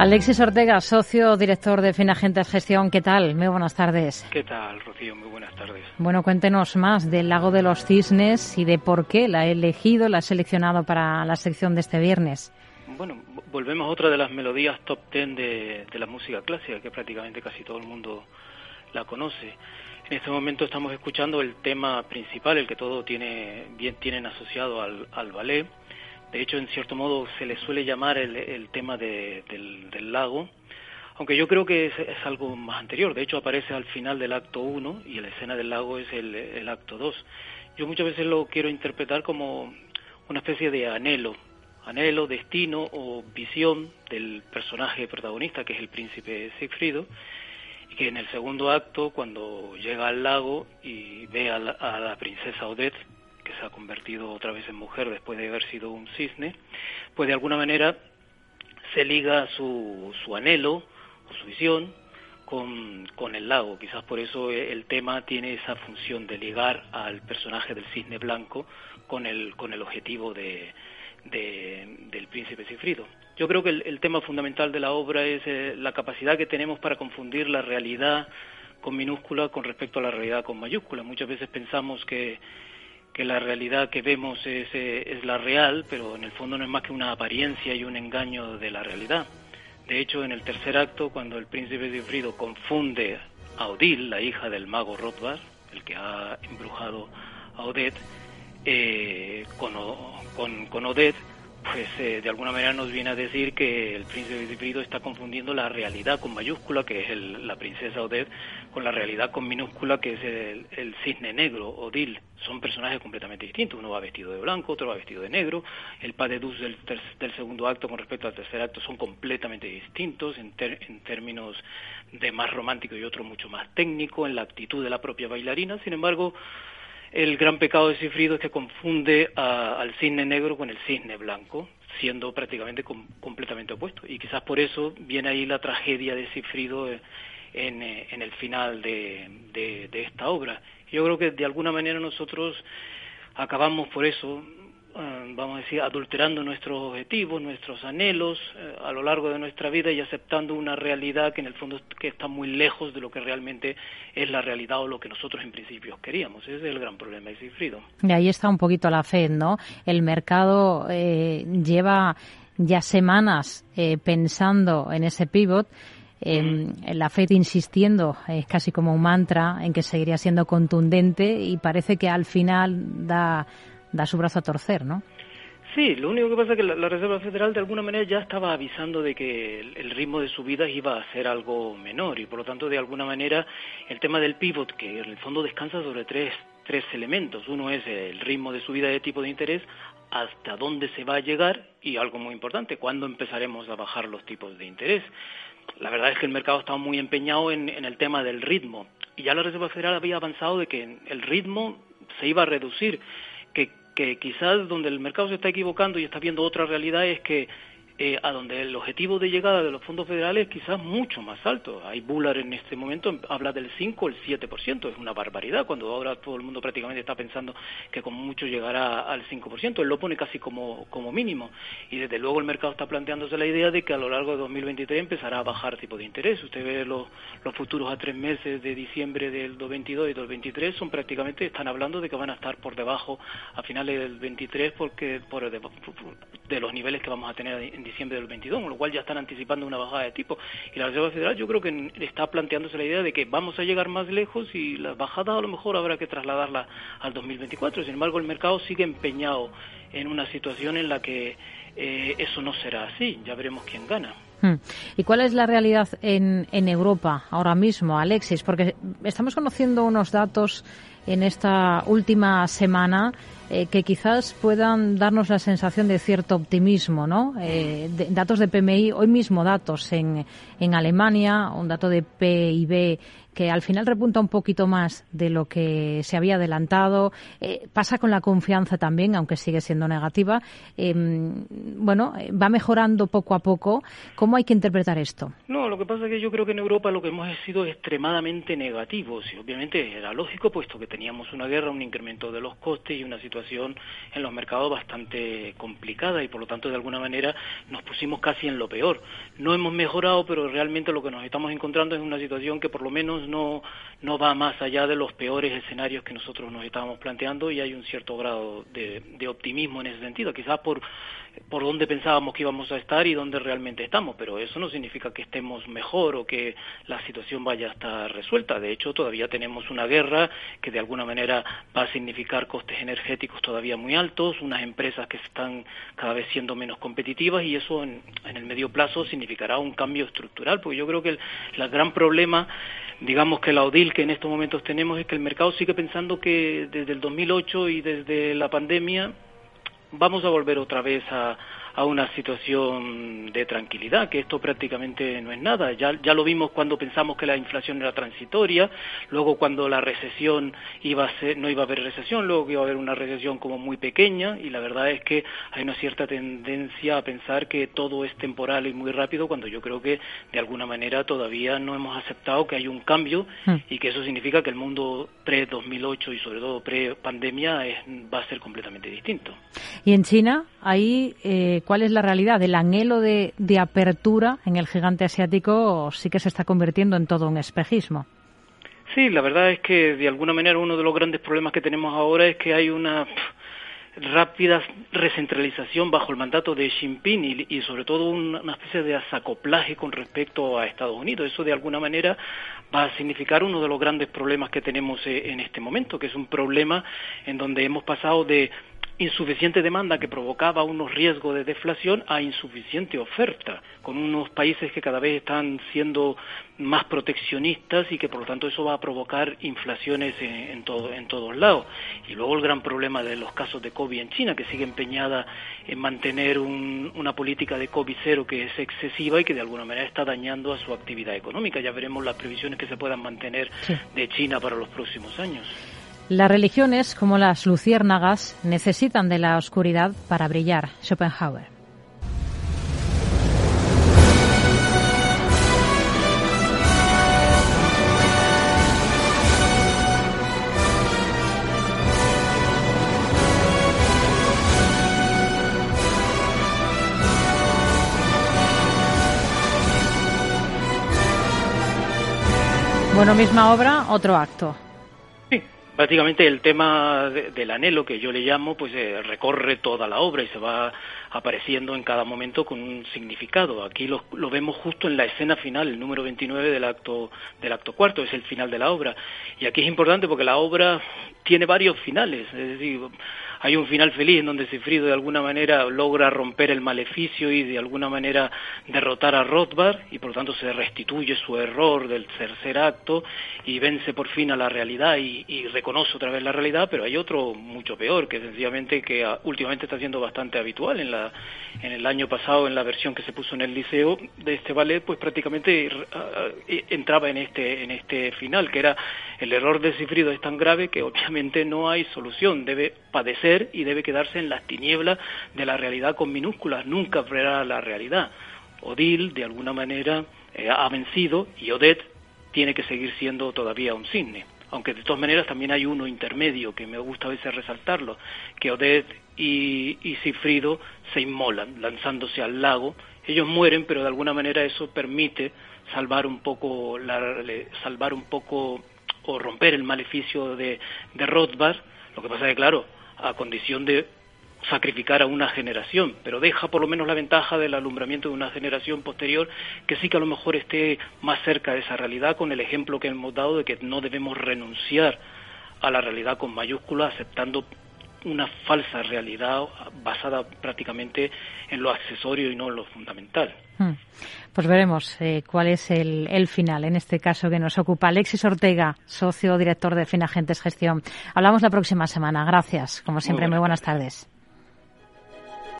Alexis Ortega, socio director de Finagentes Gestión, ¿qué tal? Muy buenas tardes. ¿Qué tal, Rocío? Muy buenas tardes. Bueno, cuéntenos más del Lago de los Cisnes y de por qué la he elegido, la he seleccionado para la sección de este viernes. Bueno, volvemos a otra de las melodías top ten de, la música clásica, que prácticamente casi todo el mundo la conoce. En este momento estamos escuchando el tema principal, el que todo tiene, bien tienen asociado al, al ballet de hecho, en cierto modo se le suele llamar el, tema del, lago, aunque yo creo que es, algo más anterior. De hecho, aparece al final del acto 1 y la escena del lago es el, acto 2. Yo muchas veces lo quiero interpretar como una especie de anhelo, anhelo, destino o visión del personaje protagonista, que es el príncipe Siegfriedo, y que en el segundo acto, cuando llega al lago y ve a la, a la princesa Odette, se ha convertido otra vez en mujer después de haber sido un cisne, pues de alguna manera se liga su, su anhelo o su visión con, con, el lago. Quizás por eso el tema tiene esa función de ligar al personaje del cisne blanco con el, con el objetivo de, del príncipe Cifrido. Yo creo que el, tema fundamental de la obra es eh, la capacidad que tenemos para confundir la realidad con minúscula con respecto a la realidad con mayúscula. Muchas veces pensamos que que la realidad que vemos es, eh, es, la real, pero en el fondo no es más que una apariencia y un engaño de la realidad. De hecho, en el tercer acto, cuando el príncipe Sigfrido confunde a Odile, la hija del mago Rothbard, el que ha embrujado a Odette, eh, con, con, con Odette, pues eh, de alguna manera nos viene a decir que el príncipe Cifrido está confundiendo la realidad con mayúscula, que es la princesa Odette, con la realidad con minúscula, que es el, cisne negro, Odile. Son personajes completamente distintos. Uno va vestido de blanco, otro va vestido de negro. El pas de douce del, del segundo acto con respecto al tercer acto son completamente distintos en, en términos de más romántico y otro mucho más técnico, en la actitud de la propia bailarina. Sin embargo, el gran pecado de Cifrido es que confunde al cisne negro con el cisne blanco, siendo prácticamente completamente opuesto. Y quizás por eso viene ahí la tragedia de Cifrido eh, eh, en, el final de, de esta obra. Yo creo que de alguna manera nosotros acabamos por eso vamos a decir, adulterando nuestros objetivos, nuestros anhelos eh, a lo largo de nuestra vida y aceptando una realidad que en el fondo que está muy lejos de lo que realmente es la realidad o lo que nosotros en principio queríamos. Ese es el gran problema de Sigfrido. Y ahí está un poquito la fe, ¿no? El mercado eh, lleva ya semanas pensando en ese pivot. en la FED insistiendo, es casi como un mantra, en que seguiría siendo contundente y parece que al final da da su brazo a torcer, ¿no? Sí, lo único que pasa es que la, Reserva Federal de alguna manera ya estaba avisando de que el, ritmo de subidas iba a ser algo menor y por lo tanto de alguna manera el tema del pivot, que en el fondo descansa sobre tres, tres elementos. Uno es el ritmo de subida de tipo de interés, hasta dónde se va a llegar y algo muy importante, cuándo empezaremos a bajar los tipos de interés. La verdad es que el mercado estaba muy empeñado en, en el tema del ritmo y ya la Reserva Federal había avanzado de que el ritmo se iba a reducir que, quizás donde el mercado se está equivocando y está viendo otra realidad es que eh, a donde el objetivo de llegada de los fondos federales es quizás mucho más alto. Hay Bullard en este momento habla del 5 o el 7%, es una barbaridad cuando ahora todo el mundo prácticamente está pensando que como mucho llegará al 5%, él lo pone casi como, como mínimo y desde luego el mercado está planteándose la idea de que a lo largo de 2023 empezará a bajar tipo de interés. Usted ve los, los futuros a tres meses de diciembre del 2022 y del 2023 son prácticamente, están hablando de que van a estar por debajo a finales del 23 porque por de, los niveles que vamos a tener en diciembre del 22, con lo cual ya están anticipando una bajada de tipo. Y la Reserva Federal yo creo que está planteándose la idea de que vamos a llegar más lejos y la bajada a lo mejor habrá que trasladarla al 2024. Sin embargo, el mercado sigue empeñado en una situación en la que eh, eso no será así. Ya veremos quién gana. Hmm. ¿Y cuál es la realidad en Europa ahora mismo, Alexis? Porque estamos conociendo unos datos en esta última semana eh, que quizás puedan darnos la sensación de cierto optimismo, ¿no? Eh, datos de PMI, hoy mismo datos en, en Alemania, un dato de PIB que al final repunta un poquito más de lo que se había adelantado. Eh, pasa con la confianza también, aunque sigue siendo negativa. Em, bueno, va mejorando poco a poco. ¿Cómo hay que interpretar esto? No, lo que pasa es que yo creo que en Europa lo que hemos sido extremadamente negativos y obviamente era lógico puesto que teníamos una guerra, un incremento de los costes y una situación en los mercados bastante complicada y por lo tanto de alguna manera nos pusimos casi en lo peor. No hemos mejorado, pero realmente lo que nos estamos encontrando es una situación que por lo menos no, no va más allá de los peores escenarios que nosotros nos estábamos planteando y hay un cierto grado de, de optimismo en ese sentido, quizás por por dónde pensábamos que íbamos a estar y dónde realmente estamos, pero eso no significa que estemos mejor o que la situación vaya a estar resuelta. De hecho, todavía tenemos una guerra que de alguna manera va a significar costes energéticos todavía muy altos, unas empresas que están cada vez siendo menos competitivas y eso en, el medio plazo significará un cambio estructural, porque yo creo que el, el gran problema digamos que la ODIL que en estos momentos tenemos es que el mercado sigue pensando que desde el 2008 y desde la pandemia vamos a volver otra vez a, a una situación de tranquilidad, que esto prácticamente no es nada. Ya, ya lo vimos cuando pensamos que la inflación era transitoria, luego cuando la recesión iba a ser, no iba a haber recesión, luego que iba a haber una recesión como muy pequeña, y la verdad es que hay una cierta tendencia a pensar que todo es temporal y muy rápido, cuando yo creo que de alguna manera todavía no hemos aceptado que hay un cambio hmm. y que eso significa que el mundo pre-2008 y sobre todo pre-pandemia va a ser completamente distinto. ¿Y en China? Ahí, eh, ¿cuál es la realidad? El anhelo de, apertura en el gigante asiático sí que se está convirtiendo en todo un espejismo. Sí, la verdad es que de alguna manera uno de los grandes problemas que tenemos ahora es que hay una rápida recentralización bajo el mandato de Xi Jinping y, sobre todo una especie de asacoplaje con respecto a Estados Unidos. Eso de alguna manera va a significar uno de los grandes problemas que tenemos eh, en este momento, que es un problema en donde hemos pasado de insuficiente demanda que provocaba unos riesgos de deflación a insuficiente oferta, con unos países que cada vez están siendo más proteccionistas y que por lo tanto eso va a provocar inflaciones en, todo, en todos lados. Y luego el gran problema de los casos de COVID en China, que sigue empeñada en mantener una política de COVID cero que es excesiva y que de alguna manera está dañando a su actividad económica. Ya veremos las previsiones que se puedan mantener de China para los próximos años. Las religiones, como las luciérnagas, necesitan de la oscuridad para brillar. Schopenhauer. Bueno, misma obra, otro acto prácticamente el tema del anhelo que yo le llamo pues eh, recorre toda la obra y se va apareciendo en cada momento con un significado. Aquí lo, lo, vemos justo en la escena final, el número 29 del acto del acto cuarto, es el final de la obra. Y aquí es importante porque la obra tiene varios finales, es decir, hay un final feliz en donde Sifrido de alguna manera logra romper el maleficio y de alguna manera derrotar a Rothbard y por lo tanto se restituye su error del tercer acto y vence por fin a la realidad y, reconoce otra vez la realidad, pero hay otro mucho peor que sencillamente que ah, últimamente está siendo bastante habitual en la en el año pasado en la versión que se puso en el liceo de este ballet pues prácticamente ah, eh, entraba en este en este final que era el error de Sifrido es tan grave que obviamente no hay solución debe padecer y debe quedarse en las tinieblas de la realidad con minúsculas, nunca verá la realidad. Odile, de alguna manera, eh, ha vencido y Odette tiene que seguir siendo todavía un cisne. Aunque de todas maneras también hay uno intermedio que me gusta a veces resaltarlo, que Odette y, y Cifrido se inmolan lanzándose al lago. Ellos mueren, pero de alguna manera eso permite salvar un poco, la, salvar un poco o romper el maleficio de, de Rothbard. Lo que pasa es que, claro, a condición de sacrificar a una generación, pero deja por lo menos la ventaja del alumbramiento de una generación posterior que sí que a lo mejor esté más cerca de esa realidad con el ejemplo que hemos dado de que no debemos renunciar a la realidad con mayúscula aceptando una falsa realidad basada prácticamente en lo accesorio y no en lo fundamental. Hmm. Pues veremos eh, cuál es el, el, final, en este caso que nos ocupa. Alexis Ortega, socio director de Finagentes Gestión. Hablamos la próxima semana. Gracias, como siempre. Muy buenas tardes.